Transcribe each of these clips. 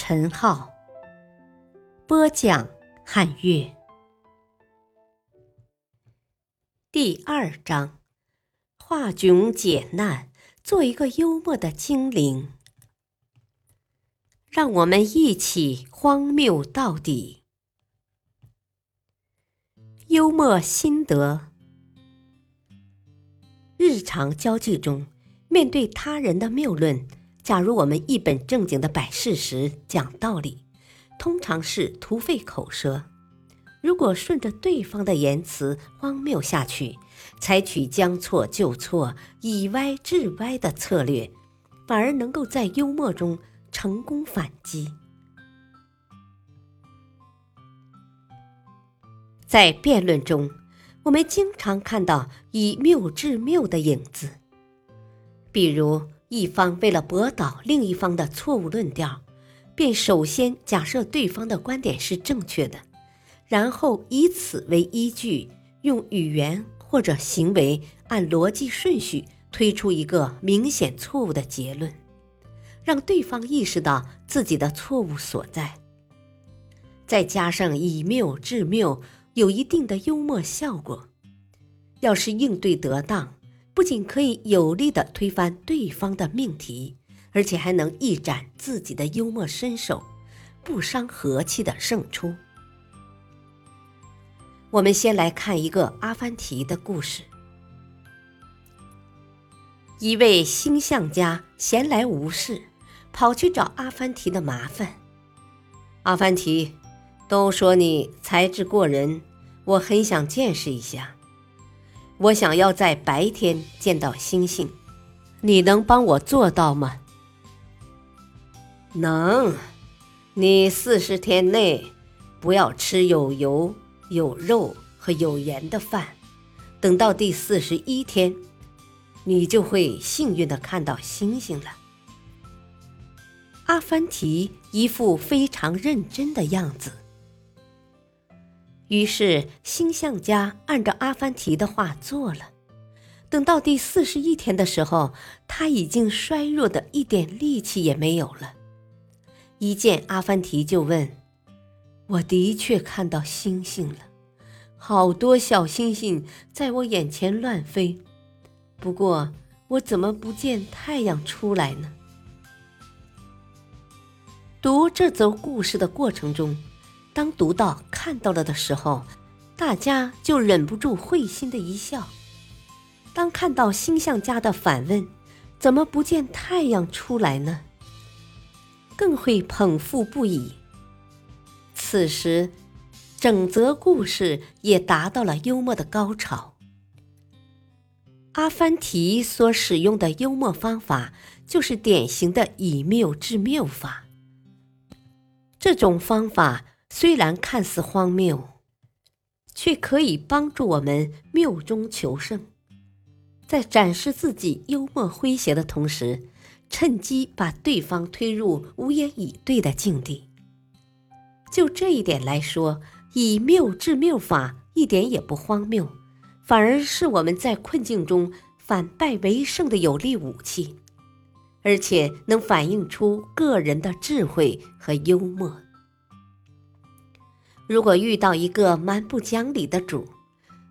陈浩，播讲汉乐。第二章：化窘解难，做一个幽默的精灵。让我们一起荒谬到底。幽默心得。日常交际中，面对他人的谬论，假如我们一本正经的摆事实、讲道理，通常是徒费口舌。如果顺着对方的言辞荒谬下去，采取将错就错、以歪制歪的策略，反而能够在幽默中成功反击。在辩论中。我们经常看到以谬制谬的影子，比如一方为了驳倒另一方的错误论调，便首先假设对方的观点是正确的，然后以此为依据，用语言或者行为按逻辑顺序推出一个明显错误的结论，让对方意识到自己的错误所在。再加上以谬制谬。有一定的幽默效果，要是应对得当，不仅可以有力的推翻对方的命题，而且还能一展自己的幽默身手，不伤和气的胜出。我们先来看一个阿凡提的故事。一位星象家闲来无事，跑去找阿凡提的麻烦。阿凡提，都说你才智过人。我很想见识一下，我想要在白天见到星星，你能帮我做到吗？能，你四十天内不要吃有油、有肉和有盐的饭，等到第四十一天，你就会幸运的看到星星了。阿凡提一副非常认真的样子。于是，星象家按照阿凡提的话做了。等到第四十一天的时候，他已经衰弱的一点力气也没有了。一见阿凡提就问：“我的确看到星星了，好多小星星在我眼前乱飞。不过，我怎么不见太阳出来呢？”读这则故事的过程中。当读到看到了的时候，大家就忍不住会心的一笑。当看到星象家的反问“怎么不见太阳出来呢？”更会捧腹不已。此时，整则故事也达到了幽默的高潮。阿凡提所使用的幽默方法，就是典型的以谬制谬法。这种方法。虽然看似荒谬，却可以帮助我们谬中求胜，在展示自己幽默诙谐的同时，趁机把对方推入无言以对的境地。就这一点来说，以谬制谬法一点也不荒谬，反而是我们在困境中反败为胜的有力武器，而且能反映出个人的智慧和幽默。如果遇到一个蛮不讲理的主，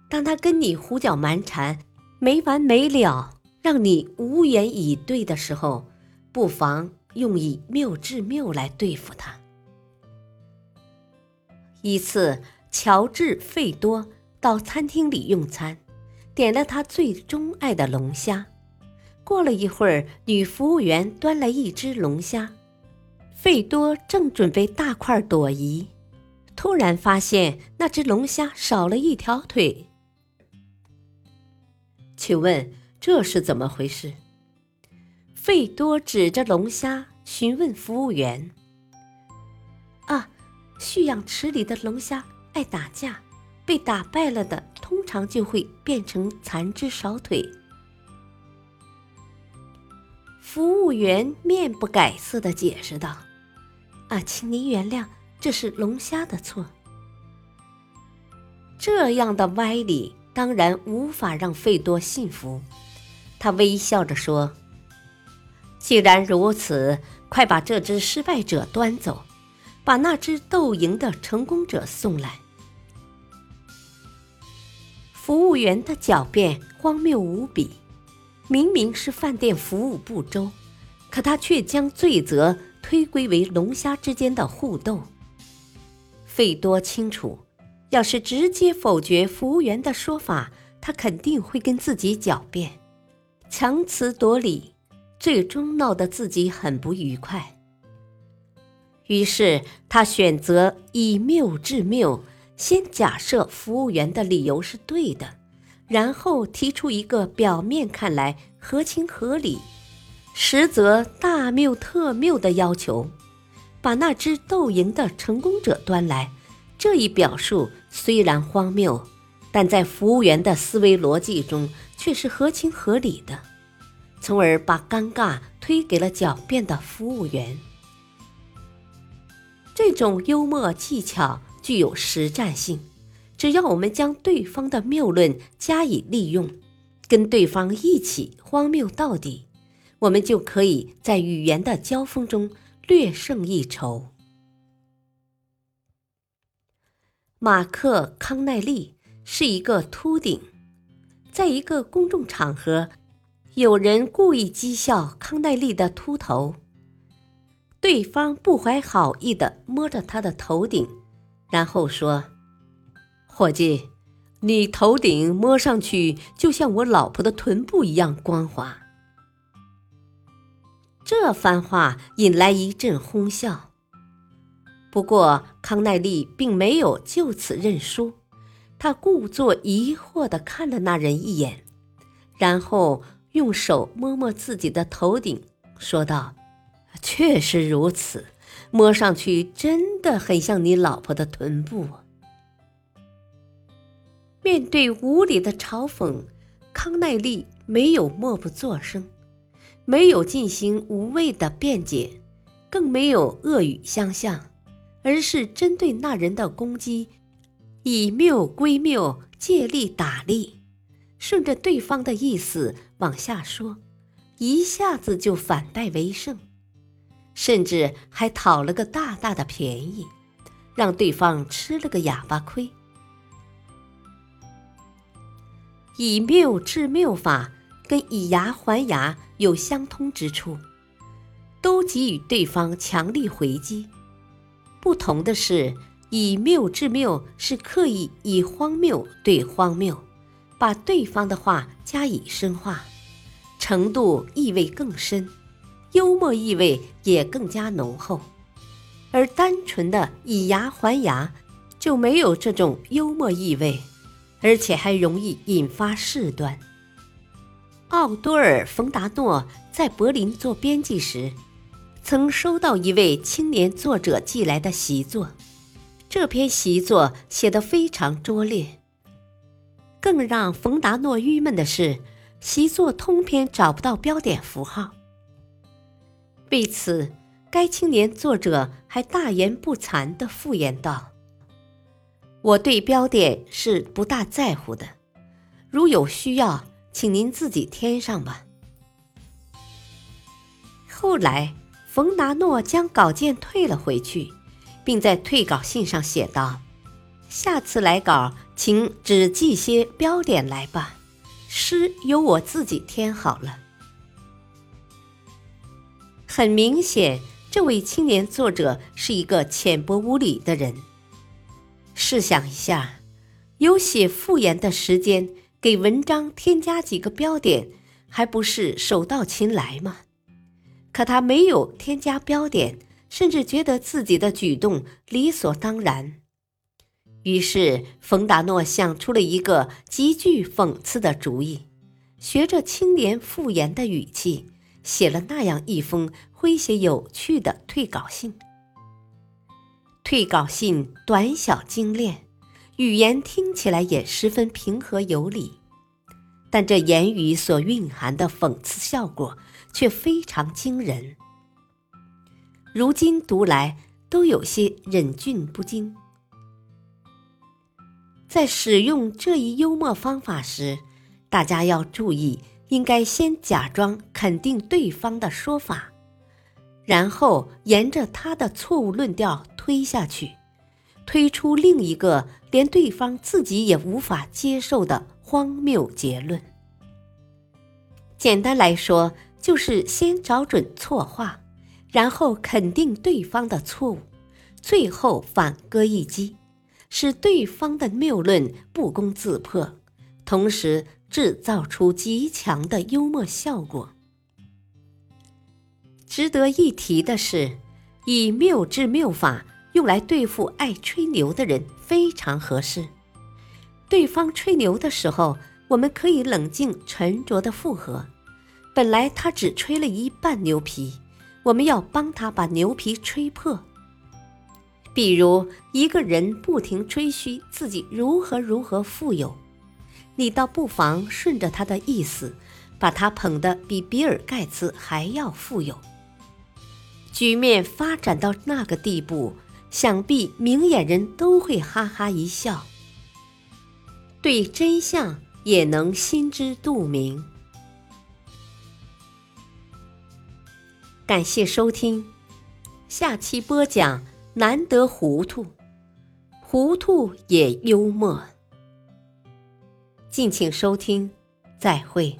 当他跟你胡搅蛮缠、没完没了，让你无言以对的时候，不妨用以谬制谬来对付他。一次，乔治·费多到餐厅里用餐，点了他最钟爱的龙虾。过了一会儿，女服务员端来一只龙虾，费多正准备大块朵颐。突然发现那只龙虾少了一条腿，请问这是怎么回事？费多指着龙虾询问服务员：“啊，蓄养池里的龙虾爱打架，被打败了的通常就会变成残肢少腿。服务员面不改色的解释道：“啊，请您原谅，这是龙虾的错。”这样的歪理当然无法让费多信服。他微笑着说：“既然如此，快把这只失败者端走，把那只斗赢的成功者送来。”服务员的狡辩荒谬无比。明明是饭店服务不周，可他却将罪责推归为龙虾之间的互斗。费多清楚，要是直接否决服务员的说法，他肯定会跟自己狡辩，强词夺理，最终闹得自己很不愉快。于是他选择以谬制谬，先假设服务员的理由是对的。然后提出一个表面看来合情合理，实则大谬特谬的要求，把那只斗赢的成功者端来。这一表述虽然荒谬，但在服务员的思维逻辑中却是合情合理的，从而把尴尬推给了狡辩的服务员。这种幽默技巧具有实战性。只要我们将对方的谬论加以利用，跟对方一起荒谬到底，我们就可以在语言的交锋中略胜一筹。马克康奈利是一个秃顶，在一个公众场合，有人故意讥笑康奈利的秃头，对方不怀好意的摸着他的头顶，然后说。伙计，你头顶摸上去就像我老婆的臀部一样光滑。这番话引来一阵哄笑。不过康奈利并没有就此认输，他故作疑惑地看了那人一眼，然后用手摸摸自己的头顶，说道：“确实如此，摸上去真的很像你老婆的臀部。”面对无理的嘲讽，康奈利没有默不作声，没有进行无谓的辩解，更没有恶语相向，而是针对那人的攻击，以谬归谬，借力打力，顺着对方的意思往下说，一下子就反败为胜，甚至还讨了个大大的便宜，让对方吃了个哑巴亏。以谬治谬法跟以牙还牙有相通之处，都给予对方强力回击。不同的是，以谬制谬是刻意以荒谬对荒谬，把对方的话加以深化，程度意味更深，幽默意味也更加浓厚。而单纯的以牙还牙就没有这种幽默意味。而且还容易引发事端。奥多尔·冯达诺在柏林做编辑时，曾收到一位青年作者寄来的习作。这篇习作写得非常拙劣。更让冯达诺郁闷的是，习作通篇找不到标点符号。为此，该青年作者还大言不惭地敷衍道。我对标点是不大在乎的，如有需要，请您自己添上吧。后来，冯达诺将稿件退了回去，并在退稿信上写道：“下次来稿，请只记些标点来吧，诗由我自己添好了。”很明显，这位青年作者是一个浅薄无礼的人。试想一下，有写复言的时间，给文章添加几个标点，还不是手到擒来吗？可他没有添加标点，甚至觉得自己的举动理所当然。于是，冯达诺想出了一个极具讽刺的主意，学着青年复言的语气，写了那样一封诙谐有趣的退稿信。退稿信短小精炼，语言听起来也十分平和有理，但这言语所蕴含的讽刺效果却非常惊人。如今读来都有些忍俊不禁。在使用这一幽默方法时，大家要注意，应该先假装肯定对方的说法。然后沿着他的错误论调推下去，推出另一个连对方自己也无法接受的荒谬结论。简单来说，就是先找准错话，然后肯定对方的错误，最后反戈一击，使对方的谬论不攻自破，同时制造出极强的幽默效果。值得一提的是，以谬治谬法用来对付爱吹牛的人非常合适。对方吹牛的时候，我们可以冷静沉着的附和。本来他只吹了一半牛皮，我们要帮他把牛皮吹破。比如一个人不停吹嘘自己如何如何富有，你倒不妨顺着他的意思，把他捧得比比尔盖茨还要富有。局面发展到那个地步，想必明眼人都会哈哈一笑，对真相也能心知肚明。感谢收听，下期播讲难得糊涂，糊涂也幽默。敬请收听，再会。